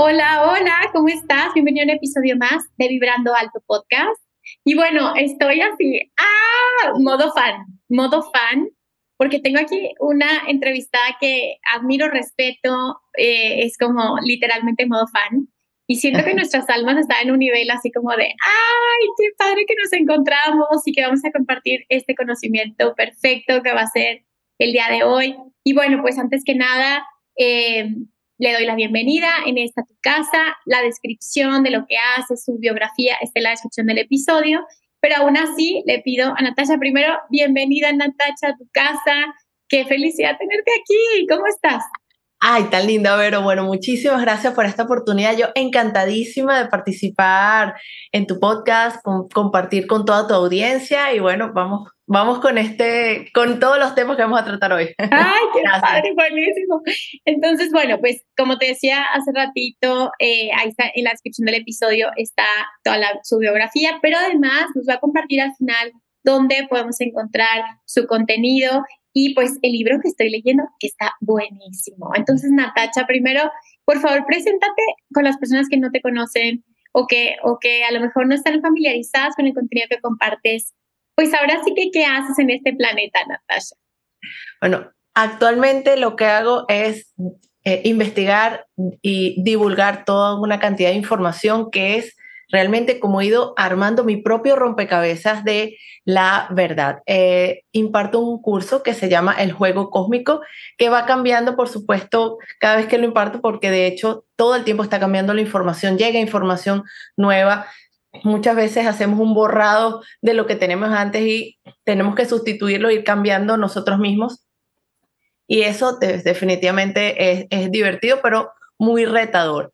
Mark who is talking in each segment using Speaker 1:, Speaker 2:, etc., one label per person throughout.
Speaker 1: Hola, hola, ¿cómo estás? Bienvenido a un episodio más de Vibrando Alto Podcast. Y bueno, estoy así, ¡ah! Modo fan, modo fan, porque tengo aquí una entrevistada que admiro, respeto, eh, es como literalmente modo fan. Y siento que nuestras almas están en un nivel así como de, ¡ay, qué padre que nos encontramos y que vamos a compartir este conocimiento perfecto que va a ser el día de hoy! Y bueno, pues antes que nada, eh, le doy la bienvenida en esta tu casa, la descripción de lo que hace, su biografía está en la descripción del episodio, pero aún así le pido a Natasha primero, bienvenida Natasha a tu casa, qué felicidad tenerte aquí, ¿cómo estás?
Speaker 2: Ay, tan linda, Vero. Bueno, muchísimas gracias por esta oportunidad. Yo encantadísima de participar en tu podcast, compartir con toda tu audiencia y bueno, vamos vamos con este, con todos los temas que vamos a tratar hoy.
Speaker 1: Ay, qué padre, buenísimo. Entonces, bueno, pues como te decía hace ratito, eh, ahí está en la descripción del episodio está toda la, su biografía, pero además nos va a compartir al final dónde podemos encontrar su contenido y pues el libro que estoy leyendo está buenísimo. Entonces, Natacha, primero, por favor, preséntate con las personas que no te conocen o que, o que a lo mejor no están familiarizadas con el contenido que compartes pues ahora sí que, ¿qué haces en este planeta, Natasha?
Speaker 2: Bueno, actualmente lo que hago es eh, investigar y divulgar toda una cantidad de información que es realmente como he ido armando mi propio rompecabezas de la verdad. Eh, imparto un curso que se llama El Juego Cósmico, que va cambiando, por supuesto, cada vez que lo imparto, porque de hecho todo el tiempo está cambiando la información, llega información nueva muchas veces hacemos un borrado de lo que tenemos antes y tenemos que sustituirlo, ir cambiando nosotros mismos. Y eso definitivamente es, divertido, pero muy retador.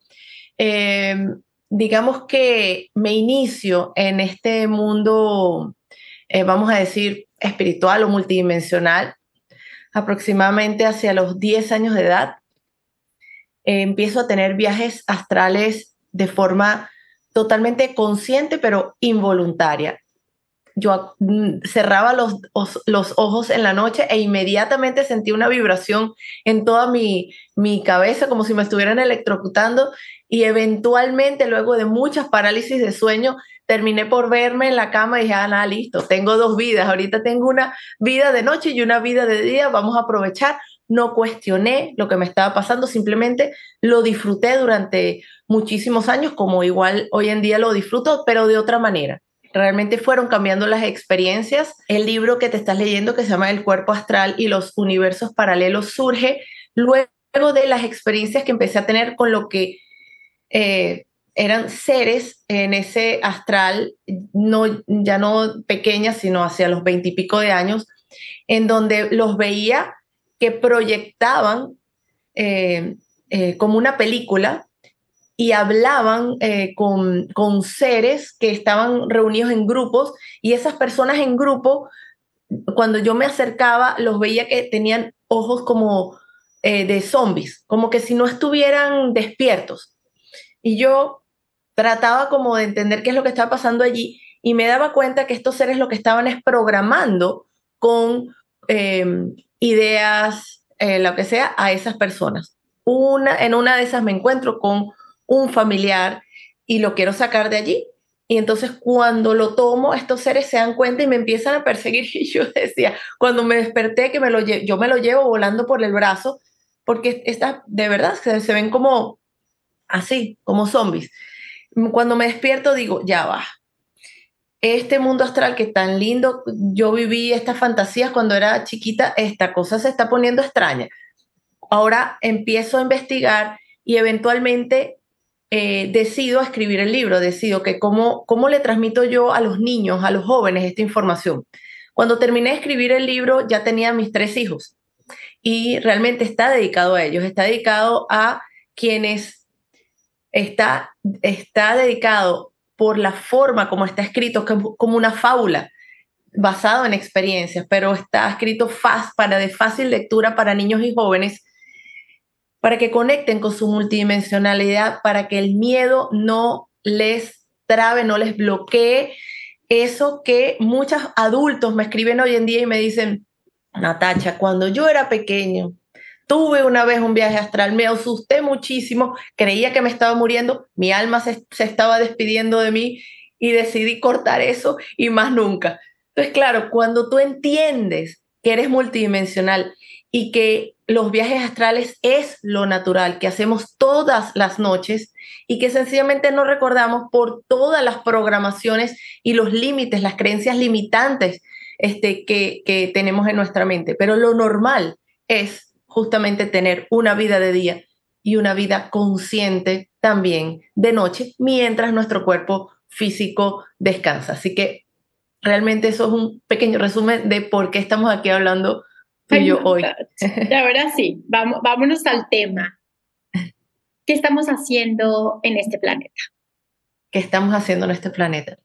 Speaker 2: Em, digamos que me inicio en este mundo, eh, vamos a decir, espiritual o multidimensional, aproximadamente hacia los 10 años de edad. empiezo a tener viajes astrales de forma totalmente consciente, pero involuntaria. Yo mm, cerraba los, los ojos en la noche e inmediatamente sentí una vibración en toda mi, mi cabeza, como si me estuvieran electrocutando, y eventualmente, luego de muchas parálisis de sueño, terminé por verme en la cama y dije, ah, nada, listo, tengo dos vidas, ahorita tengo una vida de noche y una vida de día, vamos a aprovechar. No cuestioné lo que me estaba pasando, simplemente lo disfruté durante muchísimos años, como igual hoy en día lo disfruto, pero de otra manera. Realmente fueron cambiando las experiencias. El libro que te estás leyendo, que se llama El cuerpo astral y los universos paralelos, surge luego de las experiencias que empecé a tener con lo que eh, eran seres en ese astral, no, ya no pequeñas, sino hacia los veintipico de años, en donde los veía que proyectaban eh, eh, como una película y hablaban con, con, seres que estaban reunidos en grupos y esas personas en grupo, cuando yo me acercaba, los veía que tenían ojos como de zombies, como que si no estuvieran despiertos. Y yo trataba como de entender qué es lo que estaba pasando allí y me daba cuenta que estos seres lo que estaban es programando con em, ideas, eh, lo que sea, a esas personas. Una, en una de esas me encuentro con un familiar y lo quiero sacar de allí. Y entonces cuando lo tomo, estos seres se dan cuenta y me empiezan a perseguir. Y yo decía, cuando me desperté, que me lo yo me lo llevo volando por el brazo, porque está, de verdad se, se ven como así, como zombies. Cuando me despierto digo, ya va. este mundo astral que tan lindo, yo viví estas fantasías cuando era chiquita, esta cosa se está poniendo extraña. Ahora empiezo a investigar y eventualmente eh, decido escribir el libro, decido que cómo, cómo le transmito yo a los niños, a los jóvenes esta información. Cuando terminé de escribir el libro ya tenía mis tres hijos y realmente está dedicado a ellos, está dedicado a quienes está, está dedicado por la forma como está escrito, como una fábula basado en experiencias, pero está escrito fast, para de fácil lectura para niños y jóvenes para que conecten con su multidimensionalidad, para que el miedo no les trabe, no les bloquee. Eso que muchos adultos me escriben hoy en día y me dicen, Natacha, cuando yo era pequeño, tuve una vez un viaje astral, me asusté muchísimo, creía que me estaba muriendo, mi alma se, se estaba despidiendo de mí y decidí cortar eso y más nunca. Entonces, claro, cuando tú entiendes que eres multidimensional y que los viajes astrales es lo natural que hacemos todas las noches y que sencillamente no recordamos por todas las programaciones y los límites, las creencias limitantes este, que, que tenemos en nuestra mente. Pero lo normal es justamente tener una vida de día y una vida consciente también de noche mientras nuestro cuerpo físico descansa. Así que realmente eso es un pequeño resumen de por qué estamos aquí hablando yo hoy.
Speaker 1: ahora sí, vamos, vámonos al tema. ¿Qué estamos haciendo en este planeta?
Speaker 2: ¿Qué estamos haciendo en este planeta?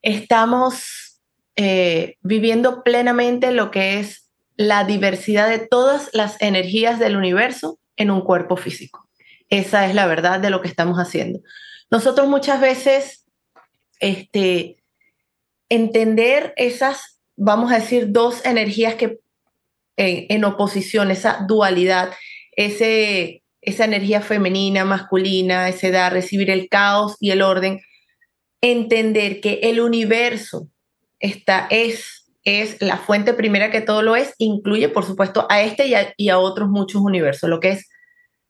Speaker 2: Estamos eh, viviendo plenamente lo que es la diversidad de todas las energías del universo en un cuerpo físico. Esa es la verdad de lo que estamos haciendo. Nosotros muchas veces, este, entender esas, vamos a decir, dos energías que en, oposición, esa dualidad, ese, esa energía femenina, masculina, ese dar, recibir el caos y el orden, entender que el universo está, es, es la fuente primera que todo lo es, incluye por supuesto a este y a, otros muchos universos, lo que es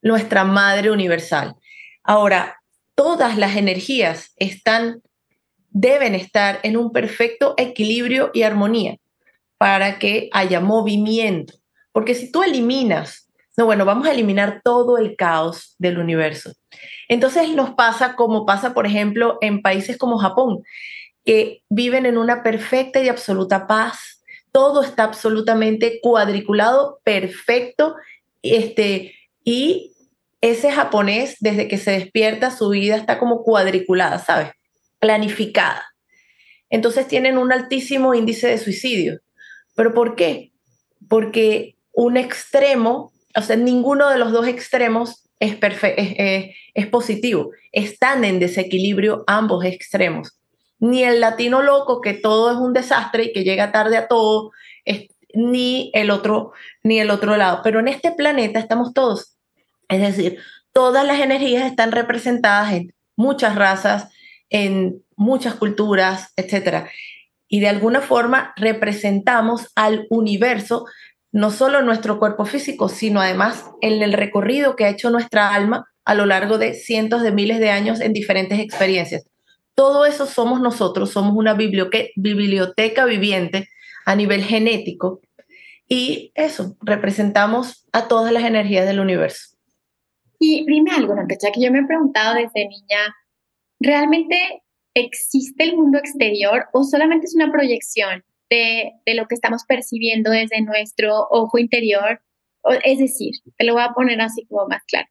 Speaker 2: nuestra madre universal. Ahora, todas las energías están, deben estar en un perfecto equilibrio y armonía para que haya movimiento. Porque si tú eliminas, no, bueno, vamos a eliminar todo el caos del universo. Entonces nos pasa como pasa, por ejemplo, en países como Japón, que viven en una perfecta y absoluta paz. Todo está absolutamente cuadriculado, perfecto, este, y ese japonés, desde que se despierta, su vida está como cuadriculada, ¿sabes? Planificada. Entonces tienen un altísimo índice de suicidio. ¿Pero por qué? Porque un extremo, o sea, ninguno de los dos extremos es, es, es, positivo. Están en desequilibrio ambos extremos. Ni el latino loco, que todo es un desastre y que llega tarde a todo, ni, el otro, ni el otro lado. Pero en este planeta estamos todos. Es decir, todas las energías están representadas en muchas razas, en muchas culturas, etc y de alguna forma representamos al universo, no solo en nuestro cuerpo físico, sino además en el recorrido que ha hecho nuestra alma a lo largo de cientos de miles de años en diferentes experiencias. Todo eso somos nosotros, somos una biblioteca viviente a nivel genético y eso, representamos a todas las energías del universo.
Speaker 1: Y dime algo, Natacha, que yo me he preguntado desde niña, ¿realmente ¿existe el mundo exterior o solamente es una proyección de, lo que estamos percibiendo desde nuestro ojo interior? es decir, te lo voy a poner así como más claro.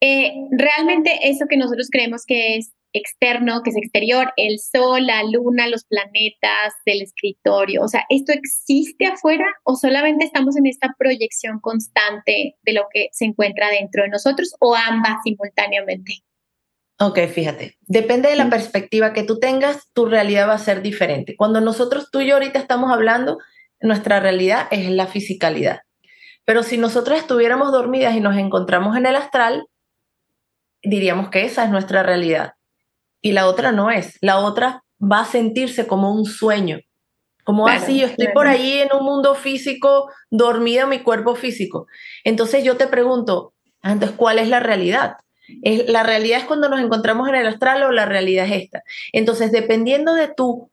Speaker 1: Eh, realmente eso que nosotros creemos que es externo, que es exterior, el sol, la luna, los planetas, el escritorio, o sea, ¿esto existe afuera o solamente estamos en esta proyección constante de lo que se encuentra dentro de nosotros o ambas simultáneamente?
Speaker 2: Ok, fíjate, depende de la perspectiva que tú tengas, tu realidad va a ser diferente. Cuando nosotros, tú y yo ahorita estamos hablando, nuestra realidad es la fisicalidad. Pero si nosotros estuviéramos dormidas y nos encontramos en el astral, diríamos que esa es nuestra realidad. Y la otra no es. La otra va a sentirse como un sueño. Como así, yo estoy por ahí en un mundo físico, dormida en mi cuerpo físico. Entonces yo te pregunto, entonces, ¿cuál es la realidad? Es, la realidad es cuando nos encontramos en el astral o la realidad es esta. Entonces, dependiendo de tu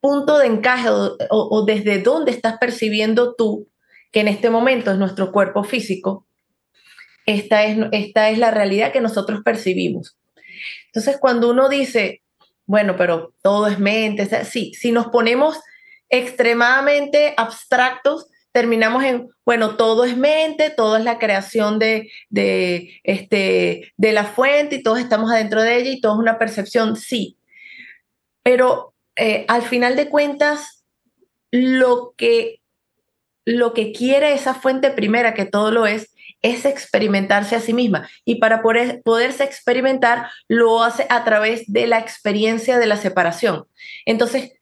Speaker 2: punto de encaje o, desde dónde estás percibiendo tú, que en este momento es nuestro cuerpo físico, esta es, esta es la realidad que nosotros percibimos. Entonces, cuando uno dice, bueno, pero todo es mente, sí, si nos ponemos extremadamente abstractos, terminamos en, bueno, todo es mente, todo es la creación de, de, este, de la fuente y todos estamos adentro de ella y todo es una percepción, sí. Pero eh, al final de cuentas, lo que, lo que quiere esa fuente primera, que todo lo es, es experimentarse a sí misma. Y para poder, poderse experimentar, lo hace a través de la experiencia de la separación. Entonces,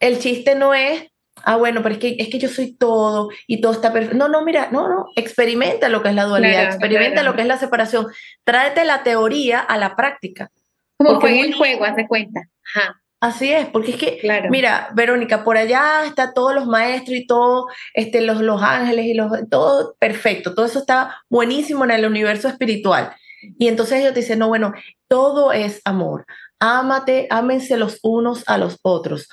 Speaker 2: el chiste no es ah, bueno, pero es que, es que yo soy todo y todo está perfecto. No, no, mira, no, no, experimenta lo que es la dualidad, experimenta lo que es la separación, tráete la teoría a la práctica.
Speaker 1: Como juega el juego, haz de cuenta. Ajá.
Speaker 2: Así es, porque es que, mira, Verónica, por allá está todos los maestros y todo, este, los, los ángeles y los, todo perfecto, todo eso está buenísimo en el universo espiritual. Y entonces ellos te dicen, no, bueno, todo es amor. Ámate, ámense los unos a los otros.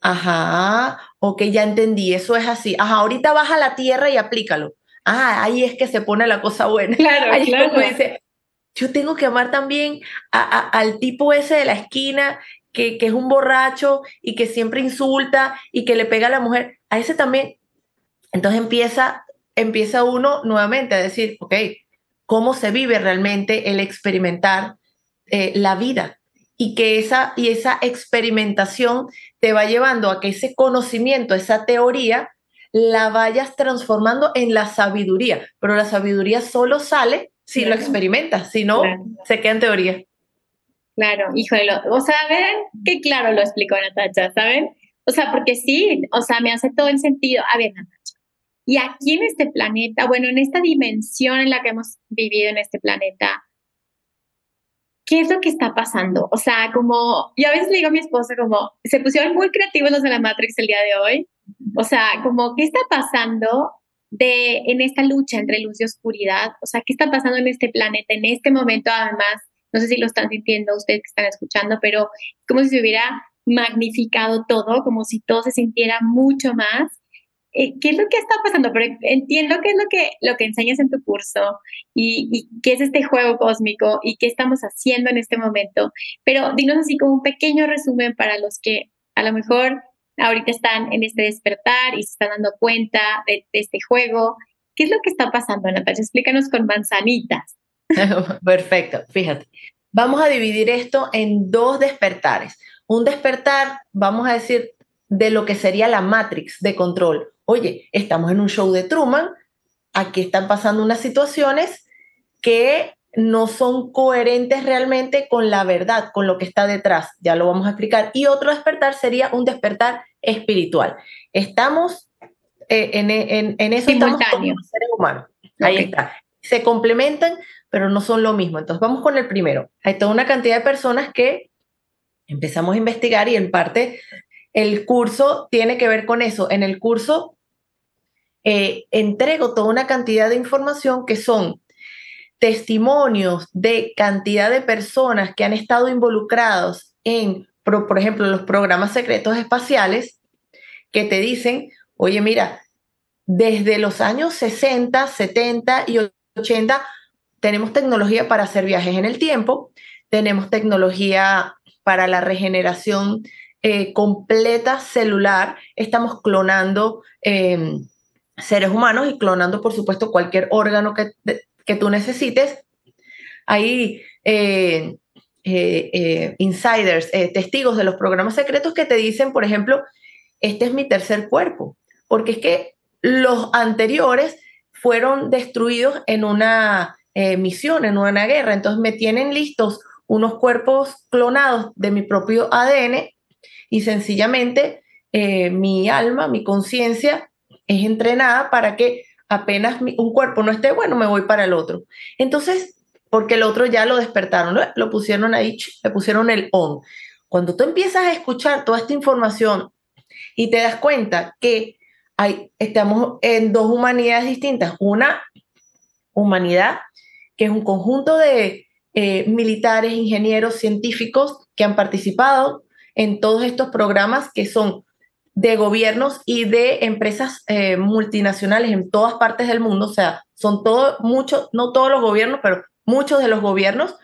Speaker 2: Ajá, ok, ya entendí, eso es así. Ajá, ahorita baja a la tierra y aplícalo. Ah, ahí es que se pone la cosa buena.
Speaker 1: Claro,
Speaker 2: ahí
Speaker 1: claro.
Speaker 2: como dice, yo tengo que amar también al tipo ese de la esquina que, que, es un borracho y que siempre insulta y que le pega a la mujer. A ese también. Entonces empieza, empieza uno nuevamente a decir, ok, ¿cómo se vive realmente el experimentar eh, la vida? y que esa, y esa experimentación te va llevando a que ese conocimiento, esa teoría, la vayas transformando en la sabiduría. Pero la sabiduría solo sale si lo experimentas, si no, se queda en teoría.
Speaker 1: Claro, híjole, o sea, ven qué claro lo explicó Natacha, ¿saben? O sea, porque sí, o sea, me hace todo el sentido. A ver, Natacha, y aquí en este planeta, bueno, en esta dimensión en la que hemos vivido en este planeta, ¿qué es lo que está pasando? O sea, como, yo a veces le digo a mi esposa como, se pusieron muy creativos los de la Matrix el día de hoy. O sea, como, ¿qué está pasando de, en esta lucha entre luz y oscuridad? O sea, ¿qué está pasando en este planeta en este momento? Además, no sé si lo están sintiendo ustedes que están escuchando, pero como si se hubiera magnificado todo, como si todo se sintiera mucho más. Eh, ¿qué es lo que está pasando? Pero entiendo qué es lo que, lo que enseñas en tu curso y, qué es este juego cósmico y qué estamos haciendo en este momento. Pero dinos así como un pequeño resumen para los que a lo mejor ahorita están en este despertar y se están dando cuenta de, este juego. ¿Qué es lo que está pasando, Natalia? Explícanos con manzanitas.
Speaker 2: Perfecto, fíjate. Vamos a dividir esto en dos despertares. Un despertar, vamos a decir, de lo que sería la matrix de control oye, estamos en un show de Truman, aquí están pasando unas situaciones que no son coherentes realmente con la verdad, con lo que está detrás, ya lo vamos a explicar. Y otro despertar sería un despertar espiritual. Estamos eh, en, en, en, eso estamos seres humanos. Ahí está. Se complementan, pero no son lo mismo. Entonces vamos con el primero. Hay toda una cantidad de personas que empezamos a investigar y en parte el curso tiene que ver con eso. En el curso eh, entrego toda una cantidad de información que son testimonios de cantidad de personas que han estado involucrados en, por, ejemplo, los programas secretos espaciales, que te dicen, oye, mira, desde los años 60, 70 y 80 tenemos tecnología para hacer viajes en el tiempo, tenemos tecnología para la regeneración eh, completa celular, estamos clonando em, seres humanos y clonando, por supuesto, cualquier órgano que, que tú necesites. Hay eh, eh, insiders, testigos de los programas secretos que te dicen, por ejemplo, este es mi tercer cuerpo, porque es que los anteriores fueron destruidos en una misión, en una guerra, entonces me tienen listos unos cuerpos clonados de mi propio ADN y sencillamente mi alma, mi conciencia es entrenada para que apenas un cuerpo no esté bueno, me voy para el otro. Entonces, porque el otro ya lo despertaron, lo pusieron ahí, le pusieron el on. Cuando tú empiezas a escuchar toda esta información y te das cuenta que hay, estamos en dos humanidades distintas, una humanidad que es un conjunto de, eh, militares, ingenieros, científicos que han participado en todos estos programas que son de gobiernos y de empresas eh, multinacionales en todas partes del mundo, o sea, son todos, muchos, no todos los gobiernos, pero muchos de los gobiernos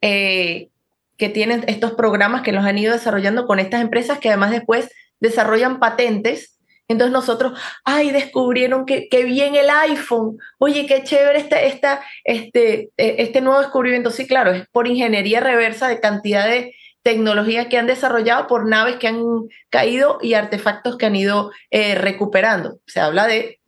Speaker 2: eh, que tienen estos programas que los han ido desarrollando con estas empresas que además después desarrollan patentes. Entonces nosotros, ay, descubrieron que, que bien el iPhone, oye, qué chévere este, esta, este, e, este nuevo descubrimiento. Sí, claro, es por ingeniería reversa de cantidad de tecnología que han desarrollado por naves que han caído y artefactos que han ido eh, recuperando. Se habla de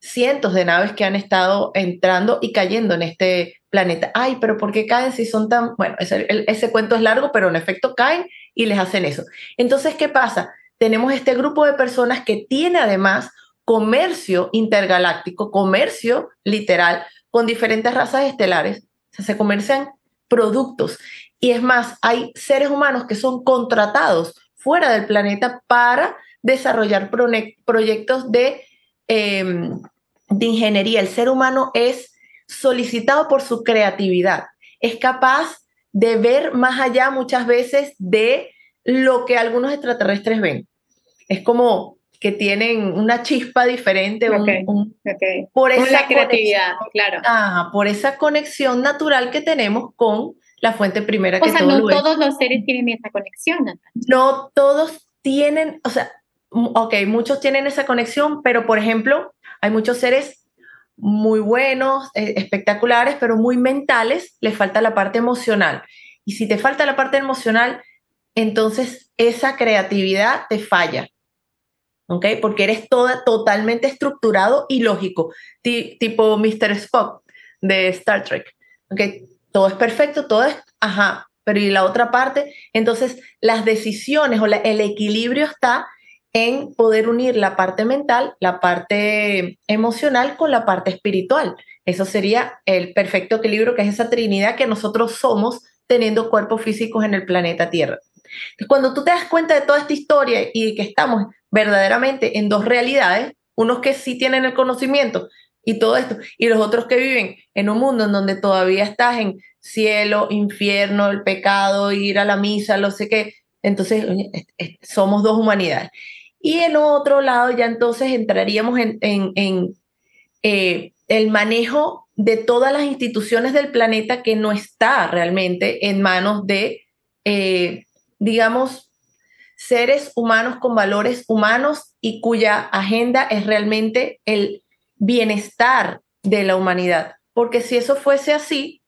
Speaker 2: cientos de naves que han estado entrando y cayendo en este planeta. Ay, pero ¿por qué caen si son tan... Bueno, ese, ese cuento es largo, pero en efecto caen y les hacen eso. Entonces, ¿qué pasa? Tenemos este grupo de personas que tiene además comercio intergaláctico, comercio literal, con diferentes razas estelares. Se comercian productos y es más, hay seres humanos que son contratados fuera del planeta para desarrollar proyectos de, em, de ingeniería. El ser humano es solicitado por su creatividad. Es capaz de ver más allá muchas veces de lo que algunos extraterrestres ven. Es como que tienen una chispa diferente
Speaker 1: por esa creatividad, claro.
Speaker 2: por esa conexión natural que tenemos con la fuente primera que
Speaker 1: O sea, no todos los seres tienen esa conexión.
Speaker 2: No todos tienen, o sea, ok, muchos tienen esa conexión, pero por ejemplo, hay muchos seres muy buenos, eh, espectaculares, pero muy mentales, les falta la parte emocional. Y si te falta la parte emocional, entonces esa creatividad te falla. ¿Ok? Porque eres toda, totalmente estructurado y lógico, tipo Mr. Spock de Star Trek. ¿Ok? todo es perfecto, todo es, ajá, pero ¿y la otra parte? Entonces, las decisiones o el equilibrio está en poder unir la parte mental, la parte emocional con la parte espiritual. Eso sería el perfecto equilibrio, que es esa trinidad que nosotros somos teniendo cuerpos físicos en el planeta Tierra. Cuando tú te das cuenta de toda esta historia y que estamos verdaderamente en dos realidades, unos que sí tienen el conocimiento y todo esto. Y los otros que viven en un mundo en donde todavía estás en cielo, infierno, el pecado, ir a la misa, no sé qué. Entonces, somos dos humanidades. Y en otro lado ya entonces entraríamos en, en, eh, el manejo de todas las instituciones del planeta que no está realmente en manos de, eh, digamos, seres humanos con valores humanos y cuya agenda es realmente el bienestar de la humanidad. Porque si eso fuese así,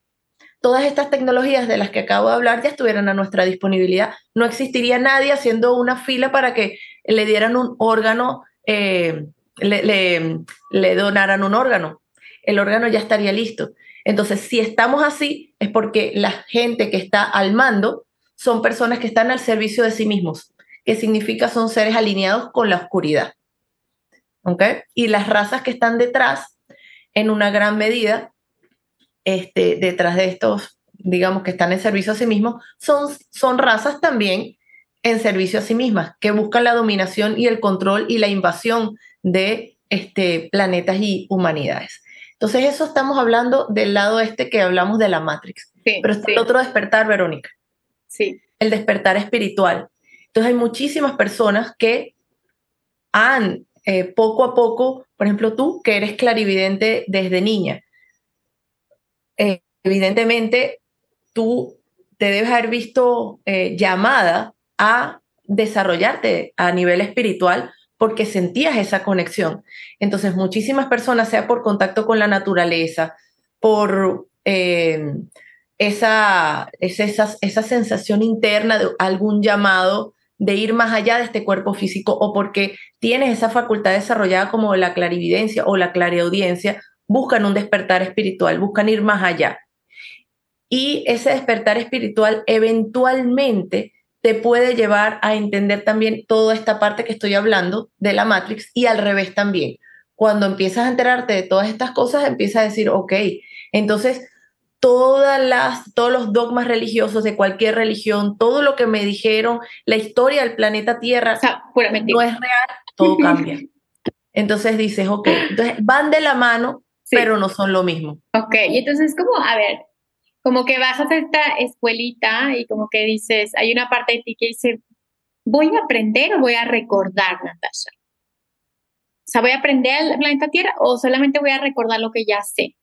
Speaker 2: todas estas tecnologías de las que acabo de hablar ya estuvieran a nuestra disponibilidad. No existiría nadie haciendo una fila para que le dieran un órgano, eh, le, le donaran un órgano. El órgano ya estaría listo. Entonces, si estamos así, es porque la gente que está al mando son personas que están al servicio de sí mismos, que significa son seres alineados con la oscuridad. Y las razas que están detrás, en una gran medida, este, detrás de estos, digamos, que están en servicio a sí mismos, son, son razas también en servicio a sí mismas, que buscan la dominación y el control y la invasión de este, planetas y humanidades. Entonces, eso estamos hablando del lado este que hablamos de la Matrix. Pero está el otro despertar, Verónica.
Speaker 1: Sí.
Speaker 2: El despertar espiritual. Entonces, hay muchísimas personas que han eh, poco a poco, por ejemplo, tú que eres clarividente desde niña, eh, evidentemente tú te debes haber visto eh, llamada a desarrollarte a nivel espiritual porque sentías esa conexión. Entonces, muchísimas personas, sea por contacto con la naturaleza, por esa, esa, esa sensación interna de algún llamado de ir más allá de este cuerpo físico o porque tienes esa facultad desarrollada como la clarividencia o la clariaudiencia, buscan un despertar espiritual, buscan ir más allá. Y ese despertar espiritual eventualmente te puede llevar a entender también toda esta parte que estoy hablando de la Matrix y al revés también. Cuando empiezas a enterarte de todas estas cosas, empiezas a decir, ok, entonces todas las, todos los dogmas religiosos de cualquier religión, todo lo que me dijeron, la historia del planeta Tierra, no es real, todo cambia. Entonces dices, ok, entonces van de la mano, pero no son lo mismo.
Speaker 1: Ok, y entonces como, a ver, como que bajas a esta escuelita y como que dices, hay una parte de ti que dice, ¿voy a aprender o voy a recordar, Natasha? O sea, ¿voy a aprender el planeta Tierra o solamente voy a recordar lo que ya sé?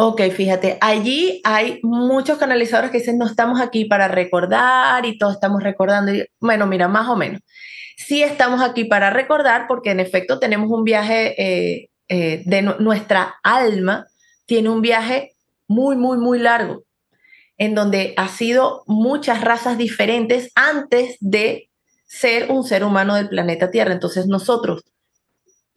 Speaker 2: Ok, fíjate, allí hay muchos canalizadores que dicen, no estamos aquí para recordar y todos estamos recordando. bueno, mira, más o menos. Sí estamos aquí para recordar porque en efecto tenemos un viaje eh, eh, de nuestra alma, tiene un viaje muy, muy, muy largo, en donde ha sido muchas razas diferentes antes de ser un ser humano del planeta Tierra. Entonces nosotros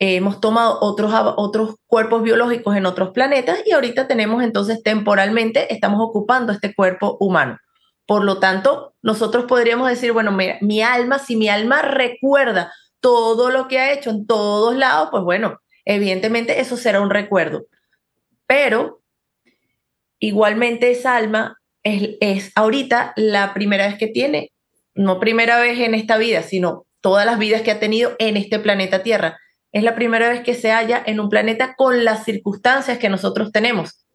Speaker 2: hemos tomado otros, otros cuerpos biológicos en otros planetas y ahorita tenemos entonces temporalmente, estamos ocupando este cuerpo humano. Por lo tanto, nosotros podríamos decir, bueno, mira, mi alma, si mi alma recuerda todo lo que ha hecho en todos lados, pues bueno, evidentemente eso será un recuerdo. Pero igualmente esa alma es, ahorita la primera vez que tiene, no primera vez en esta vida, sino todas las vidas que ha tenido en este planeta Tierra. Es la primera vez que se halla en un planeta con las circunstancias que nosotros tenemos.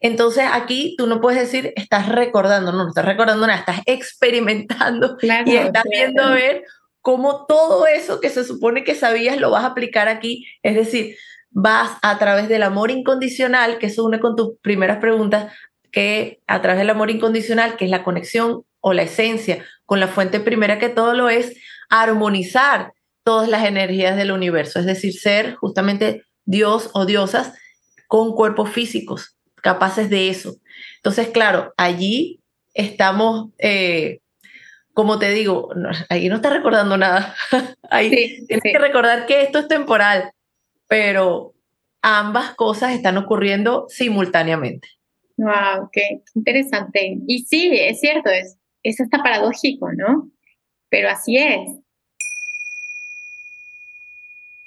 Speaker 2: Entonces aquí tú no puedes decir, estás recordando, no, no estás recordando nada, estás experimentando y estás viendo a ver cómo todo eso que se supone que sabías lo vas a aplicar aquí. Es decir, vas a través del amor incondicional, que eso une con tus primeras preguntas, que a través del amor incondicional, que es la conexión o la esencia con la fuente primera que todo lo es, armonizar todas las energías del universo, es decir, ser justamente Dios o diosas con cuerpos físicos, capaces de eso. Entonces, claro, allí estamos, eh, como te digo, allí no está recordando nada. ahí tienes que recordar que esto es temporal, pero ambas cosas están ocurriendo simultáneamente.
Speaker 1: Wow, qué interesante. Y sí, es cierto, es, es hasta paradójico, ¿no? Pero así es.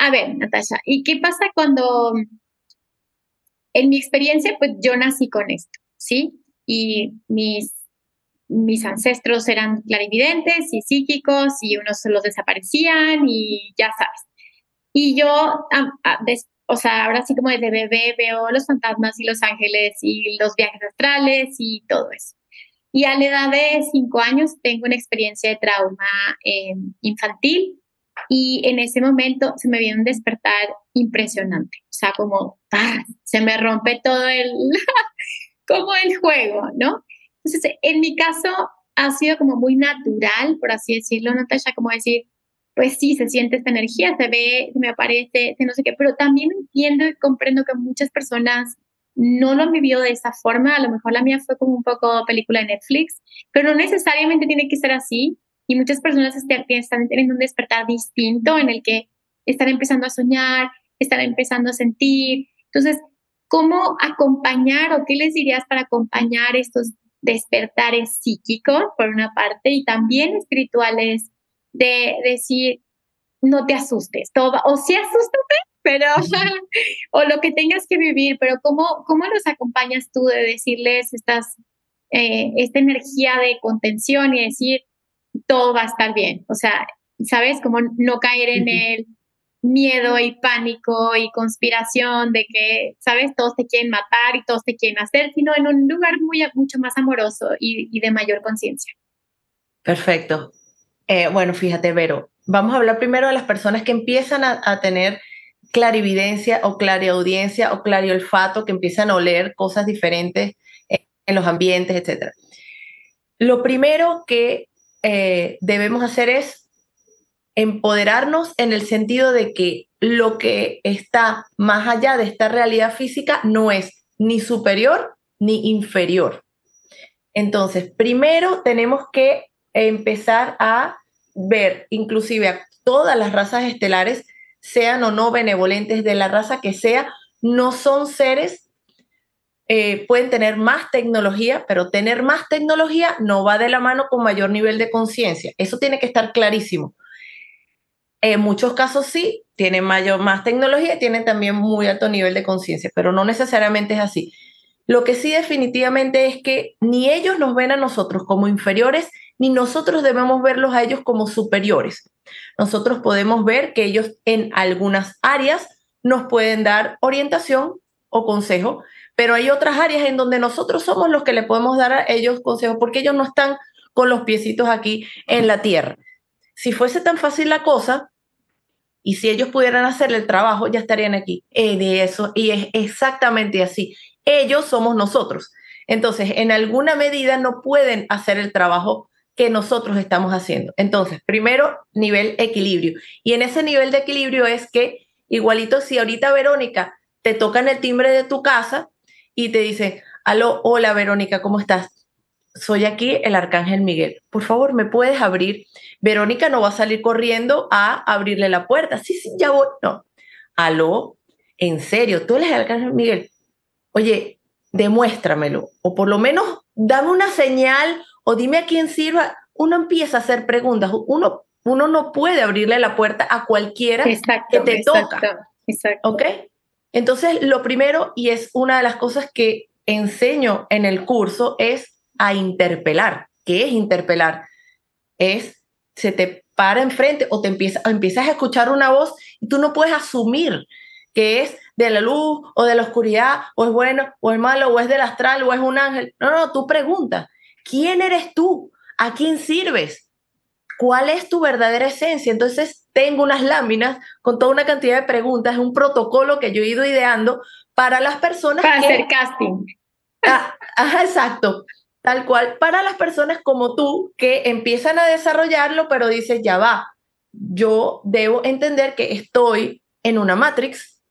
Speaker 1: A ver, Natasha, ¿y qué pasa cuando, en mi experiencia, pues yo nací con esto, ¿sí? Y mis, mis ancestros eran clarividentes y psíquicos y unos los desaparecían y ya sabes. Y yo, o sea, ahora sí como desde bebé veo los fantasmas y los ángeles y los viajes astrales y todo eso. Y a la edad de cinco años tengo una experiencia de trauma eh, infantil y en ese momento se me viene un despertar impresionante, o sea, como se me rompe todo el, como el juego, ¿no? Entonces, en mi caso ha sido como muy natural, por así decirlo, Natasha, como decir, pues sí, se siente esta energía, se ve, se me aparece, no sé qué, pero también entiendo y comprendo que muchas personas no lo vivido de esa forma, a lo mejor la mía fue como un poco película de Netflix, pero no necesariamente tiene que ser así y muchas personas están teniendo un despertar distinto en el que están empezando a soñar, están empezando a sentir. Entonces, ¿cómo acompañar o qué les dirías para acompañar estos despertares psíquicos, por una parte, y también espirituales, de decir, no te asustes, todo o sí asústate, pero, o lo que tengas que vivir, pero ¿cómo, cómo los acompañas tú de decirles estas, eh, esta energía de contención y decir, todo va a estar bien. O sea, ¿sabes? Como no caer en el miedo y pánico y conspiración de que, ¿sabes? Todos te quieren matar y todos te quieren hacer, sino en un lugar muy, mucho más amoroso y, de mayor conciencia.
Speaker 2: Perfecto. Eh, bueno, fíjate, Vero, vamos a hablar primero de las personas que empiezan a, tener clarividencia o clariaudiencia o clariolfato, que empiezan a oler cosas diferentes en, en los ambientes, etc. Lo primero que eh, debemos hacer es empoderarnos en el sentido de que lo que está más allá de esta realidad física no es ni superior ni inferior. Entonces, primero tenemos que empezar a ver inclusive a todas las razas estelares, sean o no benevolentes de la raza que sea, no son seres, eh, pueden tener más tecnología, pero tener más tecnología no va de la mano con mayor nivel de conciencia. Eso tiene que estar clarísimo. En muchos casos sí, tienen mayor, más tecnología y tienen también muy alto nivel de conciencia, pero no necesariamente es así. Lo que sí definitivamente es que ni ellos nos ven a nosotros como inferiores, ni nosotros debemos verlos a ellos como superiores. Nosotros podemos ver que ellos en algunas áreas nos pueden dar orientación o consejo, pero hay otras áreas en donde nosotros somos los que le podemos dar a ellos consejos porque ellos no están con los piecitos aquí en la tierra. Si fuese tan fácil la cosa, y si ellos pudieran hacer el trabajo, ya estarían aquí. De eso, y es exactamente así ellos somos nosotros. Entonces, en alguna medida no pueden hacer el trabajo que nosotros estamos haciendo. Entonces, primero, nivel equilibrio. Y en ese nivel de equilibrio es que, igualito si ahorita Verónica te toca en el timbre de tu casa y te dice, aló, hola Verónica, ¿cómo estás? Soy aquí el arcángel Miguel. Por favor, ¿me puedes abrir? Verónica no va a salir corriendo a abrirle la puerta. Sí, sí, ya voy. No. Aló, en serio, tú eres el arcángel Miguel oye, demuéstramelo, o por lo menos dame una señal o dime a quién sirva. Uno empieza a hacer preguntas, uno, uno no puede abrirle la puerta a cualquiera que te toca. Exacto. ¿Ok? Entonces, lo primero, y es una de las cosas que enseño en el curso, es a interpelar. ¿Qué es interpelar? Es, se te para enfrente o te empieza, o empiezas a escuchar una voz y tú no puedes asumir que es de la luz o de la oscuridad, o es bueno o es malo, o es del astral o es un ángel. No, no, tú preguntas, ¿quién eres tú? ¿A quién sirves? ¿Cuál es tu verdadera esencia? Entonces tengo unas láminas con toda una cantidad de preguntas, es un protocolo que yo he ido ideando para las personas.
Speaker 1: Para hacer casting.
Speaker 2: Ah, ajá, exacto. Tal cual, para las personas como tú que empiezan a desarrollarlo, pero dices, ya va, yo debo entender que estoy en una matrix,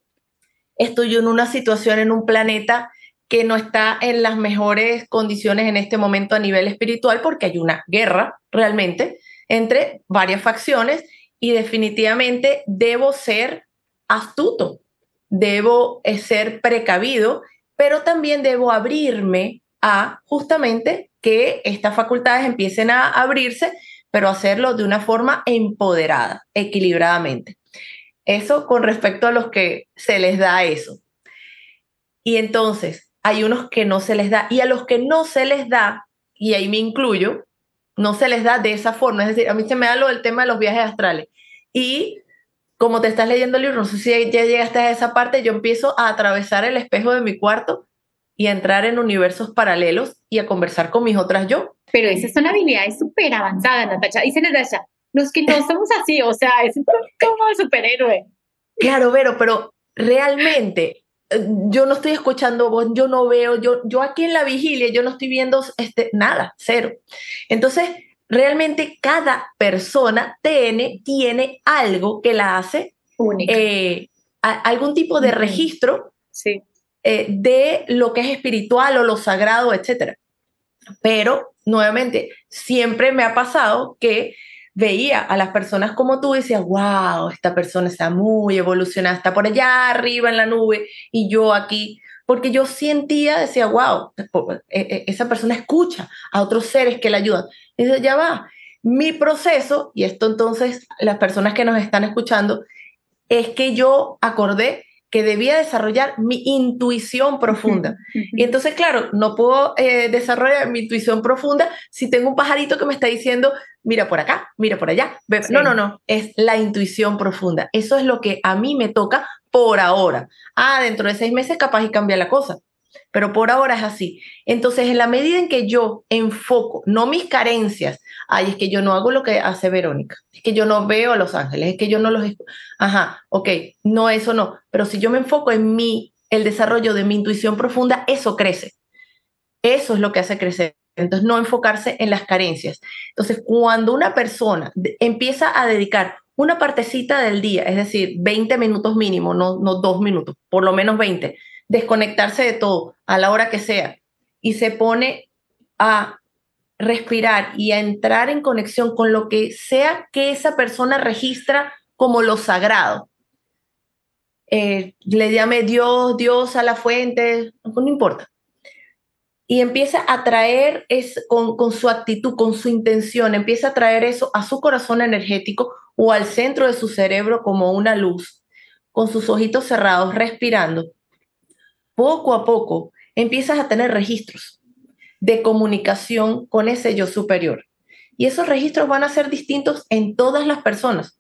Speaker 2: estoy en una situación en un planeta que no está en las mejores condiciones en este momento a nivel espiritual porque hay una guerra realmente entre varias facciones y definitivamente debo ser astuto, debo eh, ser precavido, pero también debo abrirme a justamente que estas facultades empiecen a abrirse, pero hacerlo de una forma empoderada, equilibradamente. Eso con respecto a los que se les da eso. Y entonces hay unos que no se les da y a los que no se les da, y ahí me incluyo, no se les da de esa forma. Es decir, a mí se me da lo del tema de los viajes astrales. Y como te estás leyendo el libro, no sé si ya llegaste a esa parte, yo empiezo a atravesar el espejo de mi cuarto y a entrar en universos paralelos y a conversar con mis otras yo.
Speaker 1: Pero esas son habilidades súper avanzadas, Natacha. Dice Natacha, los que no somos así, o sea, es como superhéroe.
Speaker 2: Claro, Vero, pero realmente yo no estoy escuchando voz, yo no veo, yo, yo aquí en la vigilia, yo no estoy viendo este, nada, cero. Entonces, realmente cada persona tiene, tiene algo que la hace única. Eh, algún tipo de registro
Speaker 1: sí.
Speaker 2: Eh, de lo que es espiritual o lo sagrado, etc. Pero, nuevamente, siempre me ha pasado que veía a las personas como tú y decía, wow, esta persona está muy evolucionada, está por allá arriba en la nube y yo aquí, porque yo sentía, decía, wow, e, e, esa persona escucha a otros seres que le ayudan. Y dice, ya va, mi proceso, y esto entonces las personas que nos están escuchando, es que yo acordé que debía desarrollar mi intuición profunda. Y entonces, claro, no puedo eh, desarrollar mi intuición profunda si tengo un pajarito que me está diciendo, mira por acá, mira por allá. No, no, no, es la intuición profunda. Eso es lo que a mí me toca por ahora. Ah, dentro de seis meses capaz y cambia la cosa. Pero por ahora es así. Entonces, en la medida en que yo enfoco, no mis carencias, ay, es que yo no hago lo que hace Verónica, es que yo no veo a los ángeles, es que yo no los... Ajá, ok, no, eso no, pero si yo me enfoco en mí, el desarrollo de mi intuición profunda, eso crece. Eso es lo que hace crecer. Entonces, no enfocarse en las carencias. Entonces, cuando una persona empieza a dedicar una partecita del día, es decir, 20 minutos mínimo, no, no dos minutos, por lo menos 20, desconectarse de todo a la hora que sea y se pone a respirar y a entrar en conexión con lo que sea que esa persona registra como lo sagrado. eh, le llame Dios, Dios a la fuente, no importa. Y empieza a traer es, con, con su actitud, con su intención, empieza a traer eso a su corazón energético o al centro de su cerebro como una luz, con sus ojitos cerrados, respirando. Poco a poco empiezas a tener registros de comunicación con ese yo superior. Y esos registros van a ser distintos en todas las personas.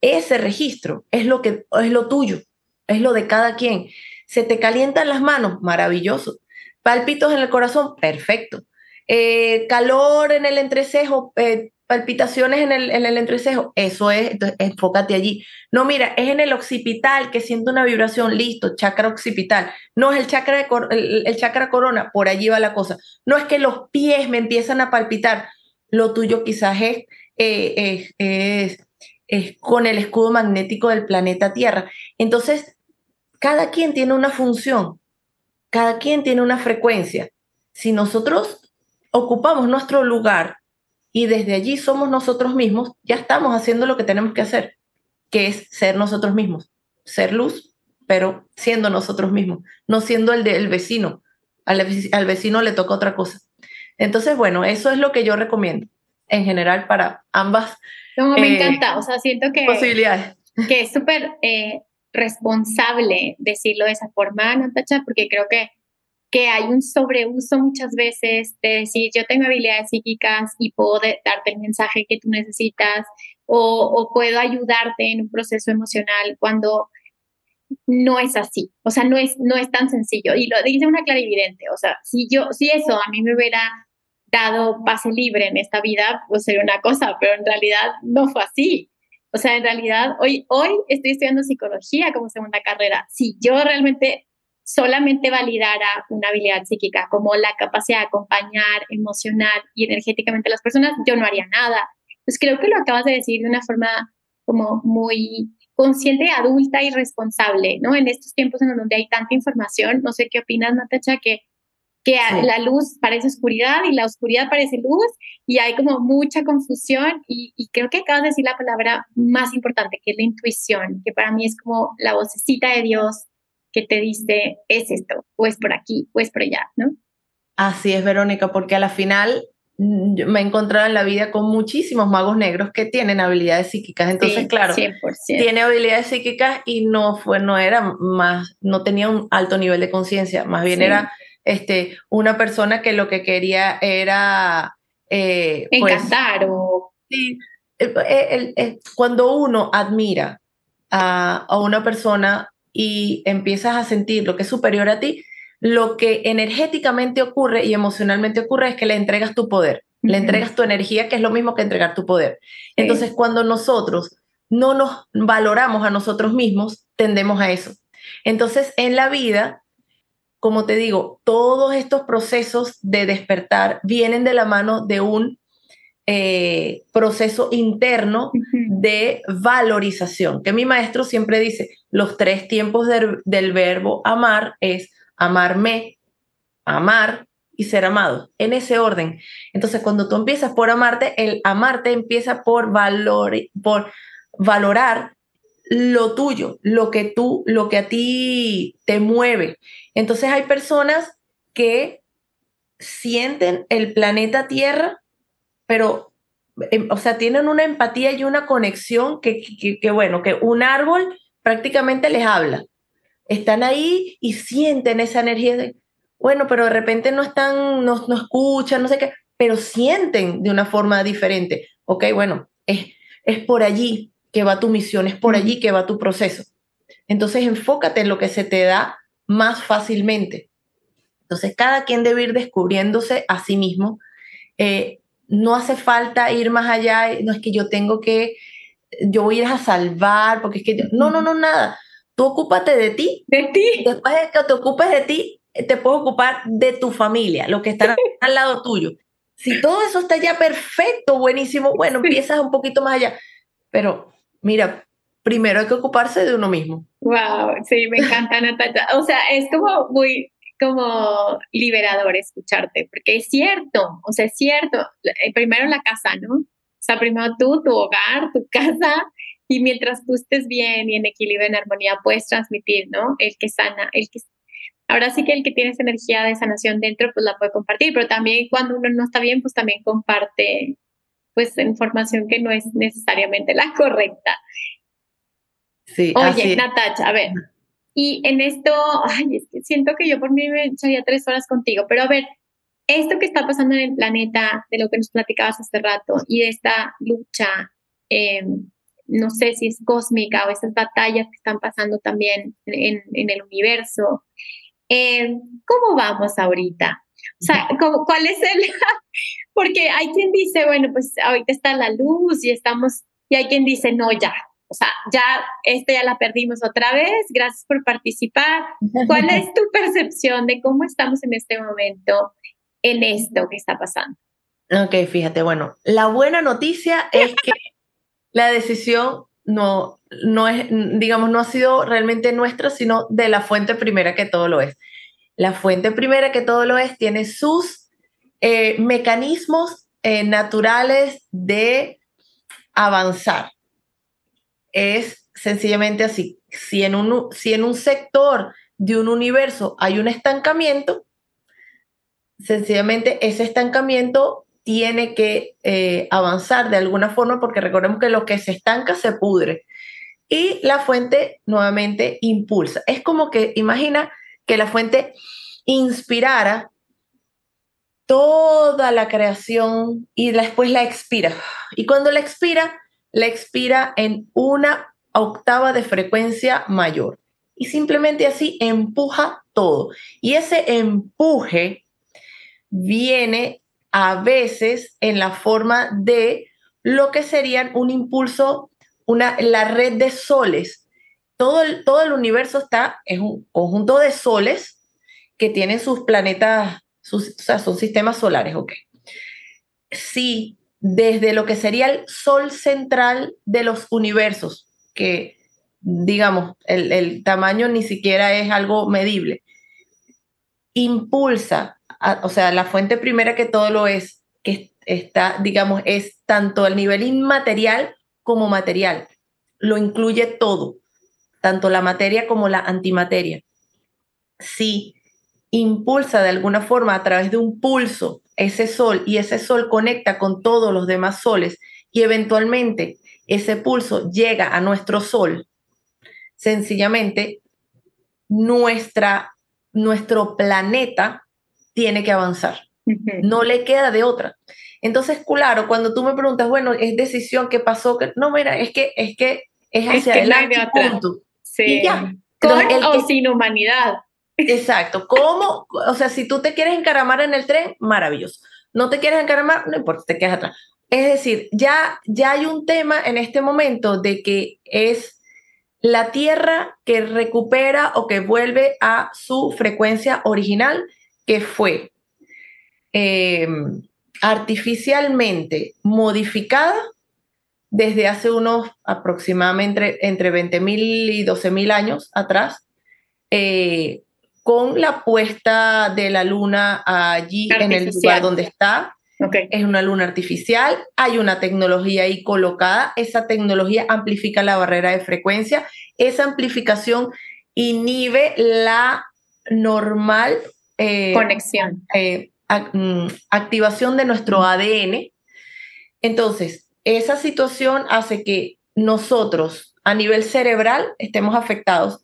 Speaker 2: Ese registro es lo que es lo tuyo, es lo de cada quien. Se te calientan las manos, maravilloso. Palpitos en el corazón, perfecto. Eh, calor en el entrecejo, eh, palpitaciones en el, en el entrecejo, eso es, entonces enfócate allí. No, mira, es en el occipital que siento una vibración, listo, chakra occipital. No es el chakra, de el, el, chakra corona, por allí va la cosa. No es que los pies me empiezan a palpitar, lo tuyo quizás es, eh, es, es con el escudo magnético del planeta Tierra. Entonces, cada quien tiene una función cada quien tiene una frecuencia. Si nosotros ocupamos nuestro lugar y desde allí somos nosotros mismos, ya estamos haciendo lo que tenemos que hacer, que es ser nosotros mismos, ser luz, pero siendo nosotros mismos, no siendo el del vecino. Al, al vecino le toca otra cosa. Entonces, bueno, eso es lo que yo recomiendo en general para ambas.
Speaker 1: No, me eh, encanta, o sea, siento que,
Speaker 2: posibilidades.
Speaker 1: que es súper eh, responsable decirlo de esa forma, Natacha, porque creo que, que hay un sobreuso muchas veces de decir yo tengo habilidades psíquicas y puedo darte el mensaje que tú necesitas o, puedo ayudarte en un proceso emocional cuando no es así, o sea, no es, no es tan sencillo. Y lo dice una clarividente, o sea, si yo, si eso a mí me hubiera dado pase libre en esta vida, pues sería una cosa, pero en realidad no fue así. O sea, en realidad, hoy, hoy estoy estudiando psicología como segunda carrera. Si yo realmente solamente validara una habilidad psíquica como la capacidad de acompañar emocional y energéticamente a las personas, yo no haría nada. Pues creo que lo acabas de decir de una forma como muy consciente, adulta y responsable, ¿no? En estos tiempos en donde hay tanta información, no sé qué opinas, Natacha, que que la luz parece oscuridad y la oscuridad parece luz y hay como mucha confusión y, creo que acabas de decir la palabra más importante, que es la intuición, que para mí es como la vocecita de Dios que te dice, es esto, o es por aquí, o es por allá, ¿no?
Speaker 2: Así es, Verónica, porque a la final mm, me he encontrado en la vida con muchísimos magos negros que tienen habilidades psíquicas. Entonces, claro, tiene habilidades psíquicas y no fue, no era más, no tenía un alto nivel de conciencia, más bien era este, una persona que lo que quería era...
Speaker 1: Eh, pues, Encantar o...
Speaker 2: Sí, cuando uno admira a, a una persona y empiezas a sentir lo que es superior a ti, lo que energéticamente ocurre y emocionalmente ocurre es que le entregas tu poder, le entregas tu energía, que es lo mismo que entregar tu poder. Entonces, cuando nosotros no nos valoramos a nosotros mismos, tendemos a eso. Entonces, en la vida, como te digo, todos estos procesos de despertar vienen de la mano de un eh, proceso interno de valorización, que mi maestro siempre dice, los tres tiempos del verbo amar es amarme, amar y ser amado, en ese orden. Entonces, cuando tú empiezas por amarte, el amarte empieza por, valor, por valorar lo tuyo, lo que tú, lo que a ti te mueve. Entonces hay personas que sienten el planeta Tierra, pero, em, o sea, tienen una empatía y una conexión que, que, bueno, que un árbol prácticamente les habla. Están ahí y sienten esa energía de, bueno, pero de repente no están, no, no escuchan, no sé qué, pero sienten de una forma diferente. Ok, bueno, es, es por allí que va tu misión, es por allí que va tu proceso. Entonces enfócate en lo que se te da más fácilmente. Entonces cada quien debe ir descubriéndose a sí mismo. Eh, no hace falta ir más allá, no es que yo tengo que, yo voy a ir a salvar, porque es que, no, no, no, nada. Tú ocúpate de ti.
Speaker 1: De ti.
Speaker 2: Después de que te ocupes de ti, te puedes ocupar de tu familia, lo que está al lado tuyo. Si todo eso está ya perfecto, buenísimo, bueno, empiezas un poquito más allá. Pero mira, primero hay que ocuparse de uno mismo.
Speaker 1: Wow, sí, me encanta Natalia. O sea, es como muy como liberador escucharte, porque es cierto, o sea, es cierto, eh, primero la casa, ¿no? O sea, primero tú, tu hogar, tu casa, y mientras tú estés bien y en equilibrio, en armonía, puedes transmitir, ¿no? El que sana, el que... Ahora sí que el que tiene esa energía de sanación dentro, pues la puede compartir, pero también cuando uno no está bien, pues también comparte, pues, información que no es necesariamente la correcta.
Speaker 2: Sí,
Speaker 1: Oye, Natacha, a ver, y en esto, ay, es que siento que yo por mí me echaría tres horas contigo, pero a ver, esto que está pasando en el planeta, de lo que nos platicabas hace rato, y esta lucha, em, no sé si es cósmica o esas batallas que están pasando también en, en el universo, em, ¿cómo vamos ahorita? O sea, ¿cuál es el...? Porque hay quien dice, bueno, pues ahorita está la luz y estamos, y hay quien dice, no, ya, o sea, ya esta ya la perdimos otra vez, gracias por participar. ¿Cuál es tu percepción de cómo estamos en este momento en esto que está pasando?
Speaker 2: Ok, fíjate, bueno, la buena noticia es que la decisión no, no es, digamos, no ha sido realmente nuestra, sino de la fuente primera que todo lo es. La fuente primera que todo lo es tiene sus eh, mecanismos eh, naturales de avanzar es sencillamente así. Si en, un, si en un sector de un universo hay un estancamiento, sencillamente ese estancamiento tiene que eh, avanzar de alguna forma porque recordemos que lo que se estanca se pudre. Y la fuente nuevamente impulsa. Es como que imagina que la fuente inspirara toda la creación y después la expira. Y cuando la expira, la expira en una octava de frecuencia mayor. Y simplemente así empuja todo. Y ese empuje viene a veces en la forma de lo que serían un impulso, una, la red de soles. Todo el, todo el universo está, es un conjunto de soles que tienen sus planetas, sus, son sistemas solares, ok. Si desde lo que sería el sol central de los universos, que digamos, el, tamaño ni siquiera es algo medible, impulsa, o sea, la fuente primera que todo lo es, que está, digamos, es tanto el nivel inmaterial como material, lo incluye todo, tanto la materia como la antimateria. Si impulsa de alguna forma a través de un pulso ese sol y ese sol conecta con todos los demás soles y eventualmente ese pulso llega a nuestro sol, sencillamente nuestra, nuestro planeta tiene que avanzar. No le queda de otra. Entonces, claro, cuando tú me preguntas, bueno, es decisión que pasó, que no, mira, es que es que es hacia adelante, punto.
Speaker 1: Sí. Con o sin humanidad.
Speaker 2: Exacto. ¿Cómo? O sea, si tú te quieres encaramar en el tren, maravilloso. No te quieres encaramar, no importa, te quedas atrás. Es decir, ya, ya hay un tema en este momento de que es la Tierra que recupera o que vuelve a su frecuencia original, que fue eh, artificialmente modificada desde hace unos aproximadamente entre, 20.000 y 12.000 años atrás, eh, con la puesta de la luna allí en el lugar donde está. Es una luna artificial, hay una tecnología ahí colocada, esa tecnología amplifica la barrera de frecuencia, esa amplificación inhibe la normal
Speaker 1: eh, conexión,
Speaker 2: eh, mm, activación de nuestro ADN. Entonces, esa situación hace que nosotros a nivel cerebral estemos afectados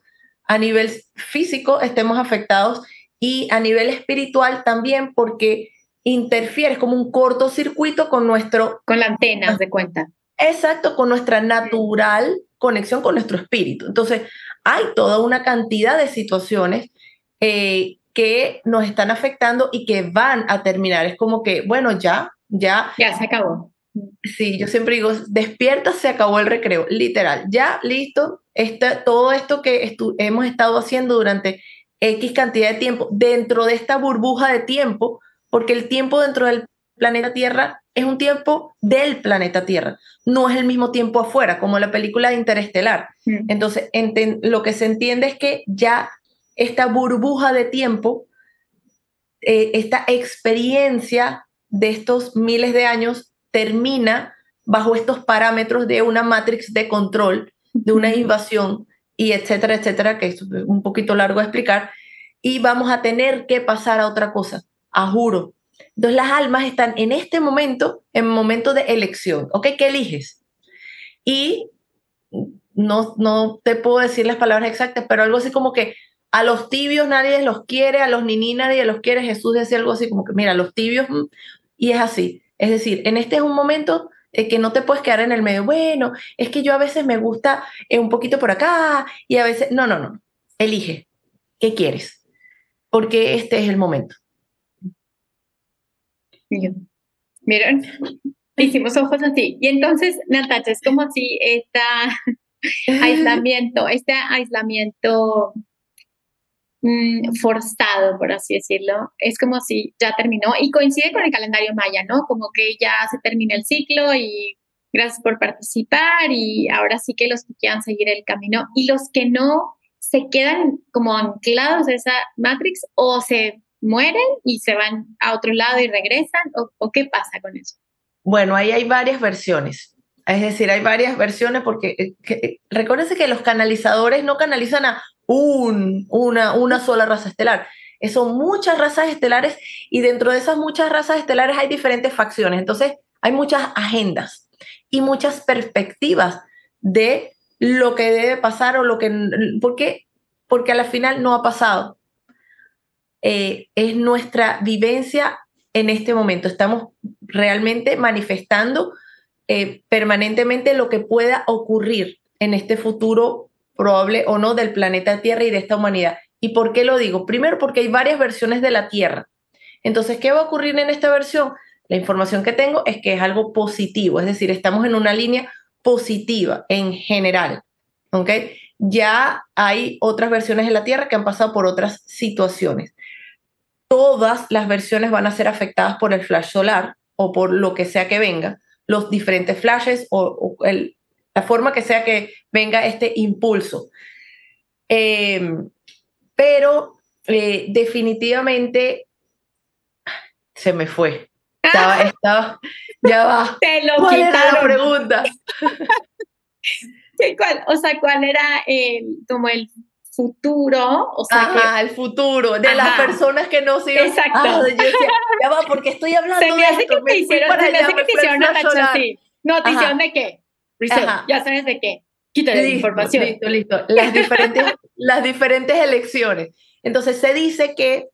Speaker 2: a nivel físico estemos afectados y a nivel espiritual también porque interfiere, es como un cortocircuito con nuestro...
Speaker 1: Con la antena, de cuenta.
Speaker 2: Exacto, con nuestra natural conexión con nuestro espíritu. Entonces, hay toda una cantidad de situaciones eh, que nos están afectando y que van a terminar. Es como que, bueno, ya, ya.
Speaker 1: Ya se acabó.
Speaker 2: Sí, yo siempre digo, despierta, se acabó el recreo, literal, ya listo, está, todo esto que hemos estado haciendo durante X cantidad de tiempo, dentro de esta burbuja de tiempo, porque el tiempo dentro del planeta Tierra es un tiempo del planeta Tierra, no es el mismo tiempo afuera, como la película Interestelar. Mm. Entonces, lo que se entiende es que ya esta burbuja de tiempo, eh, esta experiencia de estos miles de años termina bajo estos parámetros de una matrix de control, de una invasión y etcétera, etcétera, que es un poquito largo de explicar, y vamos a tener que pasar a otra cosa, a juro. Entonces las almas están en este momento, en momento de elección, ¿ok? ¿Qué eliges? Y no, no te puedo decir las palabras exactas, pero algo así como que a los tibios nadie los quiere, a los niní nadie los quiere. Jesús decía algo así como que, mira, los tibios, mm", y es así. Es decir, en este es un momento que no te puedes quedar en el medio. Bueno, es que yo a veces me gusta eh, un poquito por acá y a veces, no, no, no. Elige. ¿Qué quieres? Porque este es el momento.
Speaker 1: Miren, hicimos ojos así. Y entonces, Natacha, es como si este aislamiento, este aislamiento Mm, forzado, por así decirlo. Es como si ya terminó y coincide con el calendario maya, ¿no? Como que ya se termina el ciclo y gracias por participar y ahora sí que los que quieran seguir el camino y los que no se quedan como anclados a esa matrix o se mueren y se van a otro lado y regresan o, qué pasa con eso.
Speaker 2: Bueno, ahí hay varias versiones. Es decir, hay varias versiones porque eh, que, que los canalizadores no canalizan a una, sola raza estelar. Son muchas razas estelares y dentro de esas muchas razas estelares hay diferentes facciones. Entonces, hay muchas agendas y muchas perspectivas de lo que debe pasar o lo que... ¿Por qué? Porque a la final no ha pasado. Eh, es nuestra vivencia en este momento. Estamos realmente manifestando eh, permanentemente lo que pueda ocurrir en este futuro probable o no del planeta Tierra y de esta humanidad. ¿Y por qué lo digo? Primero porque hay varias versiones de la Tierra. Entonces, ¿qué va a ocurrir en esta versión? La información que tengo es que es algo positivo, es decir, estamos en una línea positiva en general. ¿ok? Ya hay otras versiones de la Tierra que han pasado por otras situaciones. Todas las versiones van a ser afectadas por el flash solar o por lo que sea que venga, los diferentes flashes o, o el, la forma que sea que venga este impulso. Em, pero eh, definitivamente se me fue. Estaba, estaba, ya va.
Speaker 1: Te lo
Speaker 2: ¿Cuál era la pregunta?
Speaker 1: o sea, ¿cuál era el, como el futuro? O sea,
Speaker 2: el futuro de las personas que no siguen.
Speaker 1: Exacto.
Speaker 2: Ah, ya va, porque estoy hablando
Speaker 1: se me hace que te hicieron, se me hace que te hicieron una así. No, te hicieron de qué? Ya sabes de qué. Quítale la información.
Speaker 2: Listo, listo. Las diferentes, las diferentes elecciones. Entonces se dice que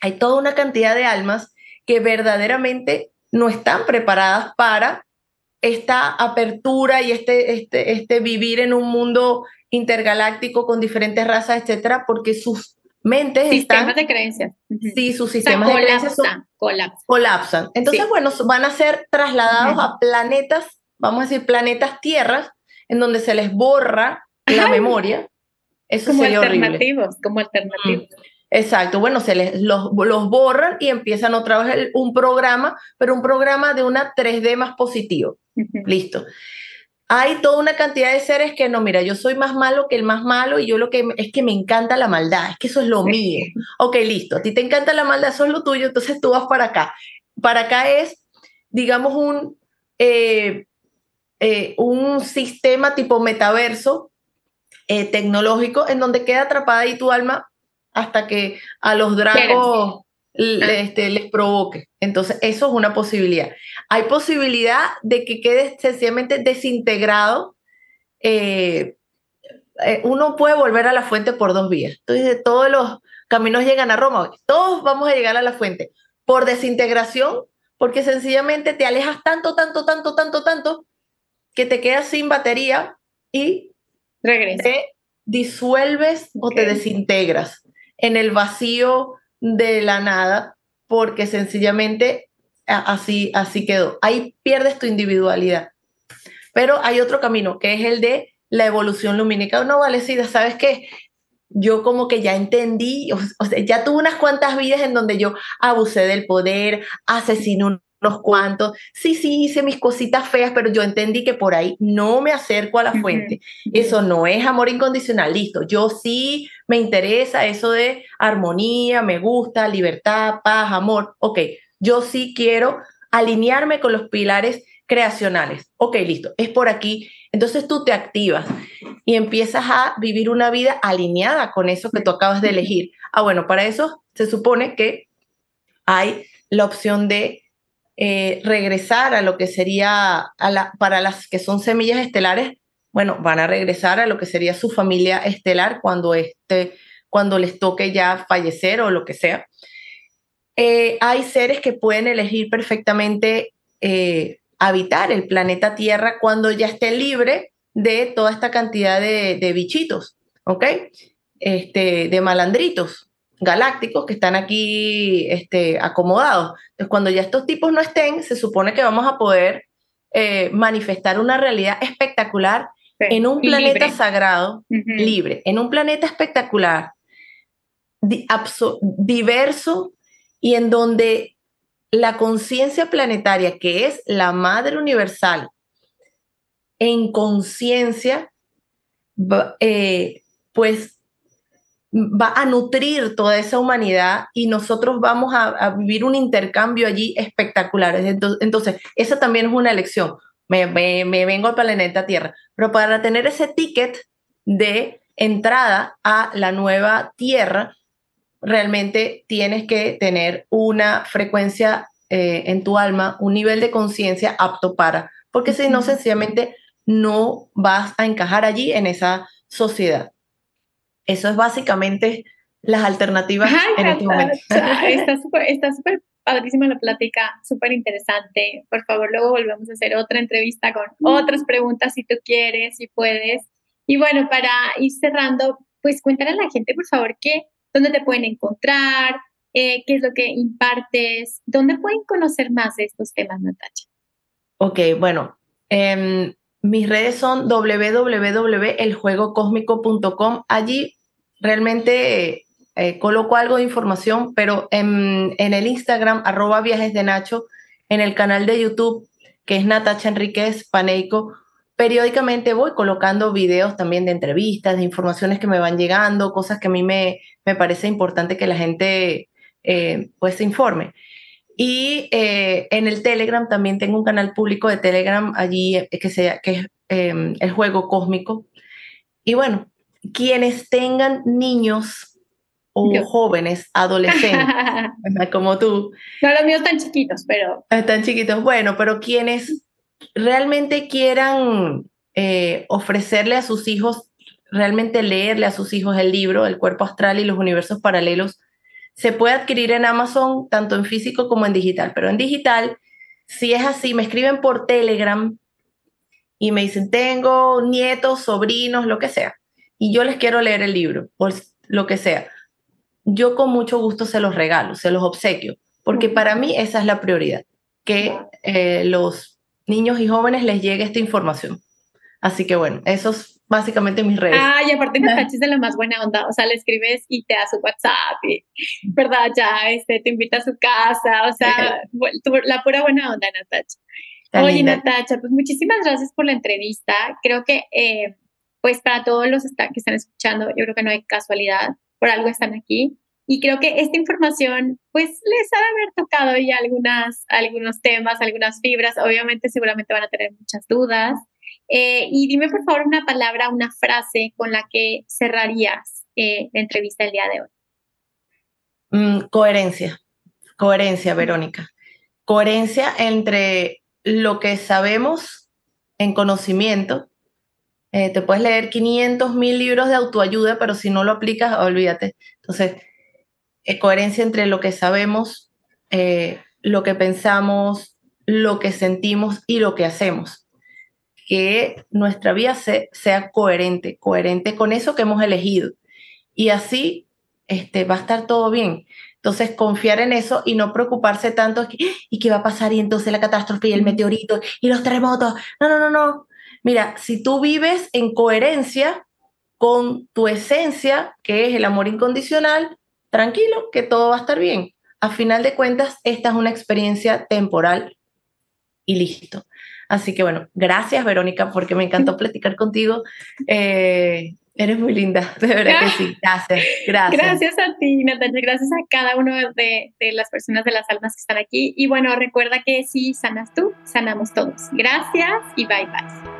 Speaker 2: hay toda una cantidad de almas que verdaderamente no están preparadas para esta apertura y este, este, este vivir en un mundo intergaláctico con diferentes razas, etcétera, porque sus mentes
Speaker 1: sistemas de creencias.
Speaker 2: Sí, sus sistemas de creencias colapsan. Entonces, bueno, van a ser trasladados a planetas vamos a decir, planetas tierras, en donde se les borra la memoria. Eso
Speaker 1: como
Speaker 2: sería
Speaker 1: alternativos, como alternativos. Mm,
Speaker 2: exacto, bueno, se les los, los, borran y empiezan otra vez un programa, pero un programa de una 3D más positivo. Listo. Hay toda una cantidad de seres que no, mira, yo soy más malo que el más malo y yo lo que es que me encanta la maldad, es que eso es lo mío. Ok, listo, a ti te encanta la maldad, eso es lo tuyo, entonces tú vas para acá. Para acá es, digamos, un, eh, eh, un sistema tipo metaverso eh, tecnológico en donde queda atrapada ahí tu alma hasta que a los dragos este, les provoque. Entonces, eso es una posibilidad. Hay posibilidad de que quede sencillamente desintegrado. Eh, uno puede volver a la fuente por dos vías. Entonces, todos los caminos llegan a Roma. Todos vamos a llegar a la fuente por desintegración, porque sencillamente te alejas tanto, tanto, tanto, tanto, tanto, que te quedas sin batería y te disuelves o te desintegras en el vacío de la nada porque sencillamente así, así quedó. Ahí pierdes tu individualidad. Pero hay otro camino, que es el de la evolución lumínica. No, vale, sí, ¿sabes qué? Yo como que ya entendí, o, sea, ya tuve unas cuantas vidas en donde yo abusé del poder, asesiné unos cuantos. Sí, sí, hice mis cositas feas, pero yo entendí que por ahí no me acerco a la fuente. Eso no es amor incondicional, listo. Yo sí me interesa eso de armonía, me gusta, libertad, paz, amor. Ok, yo sí quiero alinearme con los pilares creacionales. Ok, listo, es por aquí. Entonces tú te activas y empiezas a vivir una vida alineada con eso que tú acabas de elegir. Ah, bueno, para eso se supone que hay la opción de eh, regresar a lo que sería, para las que son semillas estelares, bueno, van a regresar a lo que sería su familia estelar cuando, este, cuando les toque ya fallecer o lo que sea. Eh, hay seres que pueden elegir perfectamente eh, habitar el planeta Tierra cuando ya esté libre de toda esta cantidad de, de bichitos, ¿ok? Este, de malandritos galácticos que están aquí este, acomodados. Entonces, cuando ya estos tipos no estén, se supone que vamos a poder eh, manifestar una realidad espectacular en un planeta sagrado, libre, en un planeta espectacular, diverso y en donde la conciencia planetaria, que es la madre universal, en conciencia, eh, pues va a nutrir toda esa humanidad y nosotros vamos a, vivir un intercambio allí espectacular. Entonces, esa también es una elección. Me, vengo al planeta Tierra, pero para tener ese ticket de entrada a la nueva Tierra, realmente tienes que tener una frecuencia eh, en tu alma, un nivel de conciencia apto para, porque si no, sencillamente no vas a encajar allí en esa sociedad. Eso es básicamente las alternativas en este momento.
Speaker 1: Está súper está súper padrísima la plática, súper interesante. Por favor, luego volvemos a hacer otra entrevista con otras preguntas si tú quieres, si puedes. Y bueno, para ir cerrando, pues cuéntale a la gente, por favor, qué, dónde te pueden encontrar, eh, qué es lo que impartes, dónde pueden conocer más de estos temas, Natacha.
Speaker 2: Ok, bueno, eh, mis redes son www.eljuegocosmico.com. Allí realmente eh, coloco algo de información, pero en, el Instagram, arroba viajes de Nacho, en el canal de YouTube, que es Natacha Enríquez Paneico, periódicamente voy colocando videos también de entrevistas, de informaciones que me van llegando, cosas que a mí me, me parece importante que la gente eh, pues se informe. Y eh, en el Telegram también tengo un canal público de Telegram allí eh, que, sea, que es em, el juego cósmico. Y bueno, quienes tengan niños o jóvenes, adolescentes, como tú.
Speaker 1: No, los míos están chiquitos, pero...
Speaker 2: Están chiquitos, bueno, pero quienes realmente quieran eh, ofrecerle a sus hijos, realmente leerle a sus hijos el libro, El cuerpo astral y los universos paralelos, se puede adquirir en Amazon tanto en físico como en digital, pero en digital, si es así, me escriben por Telegram y me dicen, tengo nietos, sobrinos, lo que sea, y yo les quiero leer el libro, o lo que sea. Yo con mucho gusto se los regalo, se los obsequio, porque para mí esa es la prioridad, que eh, los niños y jóvenes les llegue esta información. Así que bueno, esos básicamente mis redes.
Speaker 1: Ah, y aparte Natacha es de la más buena onda, o sea, le escribes y te da su WhatsApp, y, ¿verdad? Ya este, te invita a su casa, o sea, la pura buena onda, Natacha. Oye, Natacha, pues muchísimas gracias por la entrevista. Creo que, eh, pues para todos los que están escuchando, yo creo que no hay casualidad, por algo están aquí. Y creo que esta información, pues les ha de haber tocado ya algunas, algunos temas, algunas fibras. Obviamente, seguramente van a tener muchas dudas. Eh, y dime por favor una palabra, una frase con la que cerrarías eh, la entrevista el día de hoy.
Speaker 2: Mm, coherencia, coherencia, Verónica. Coherencia entre lo que sabemos en conocimiento. Eh, te puedes leer 500 mil libros de autoayuda, pero si no lo aplicas, olvídate. Entonces, coherencia entre lo que sabemos, lo que pensamos, lo que sentimos y lo que hacemos que nuestra vida sea coherente, coherente con eso que hemos elegido. Y así este, va a estar todo bien. Entonces, confiar en eso y no preocuparse tanto, ¿y qué va a pasar? Y entonces la catástrofe y el meteorito y los terremotos. No, no, no, no. Mira, si tú vives en coherencia con tu esencia, que es el amor incondicional, tranquilo, que todo va a estar bien. A final de cuentas, esta es una experiencia temporal y listo. Así que bueno, gracias Verónica porque me encantó platicar contigo. Eh, Eres muy linda, de verdad que sí. Gracias, gracias.
Speaker 1: Gracias a ti, Natalia. Gracias a cada uno de, de, las personas de las almas que están aquí. Y bueno, recuerda que si sanas tú, sanamos todos. Gracias y bye bye.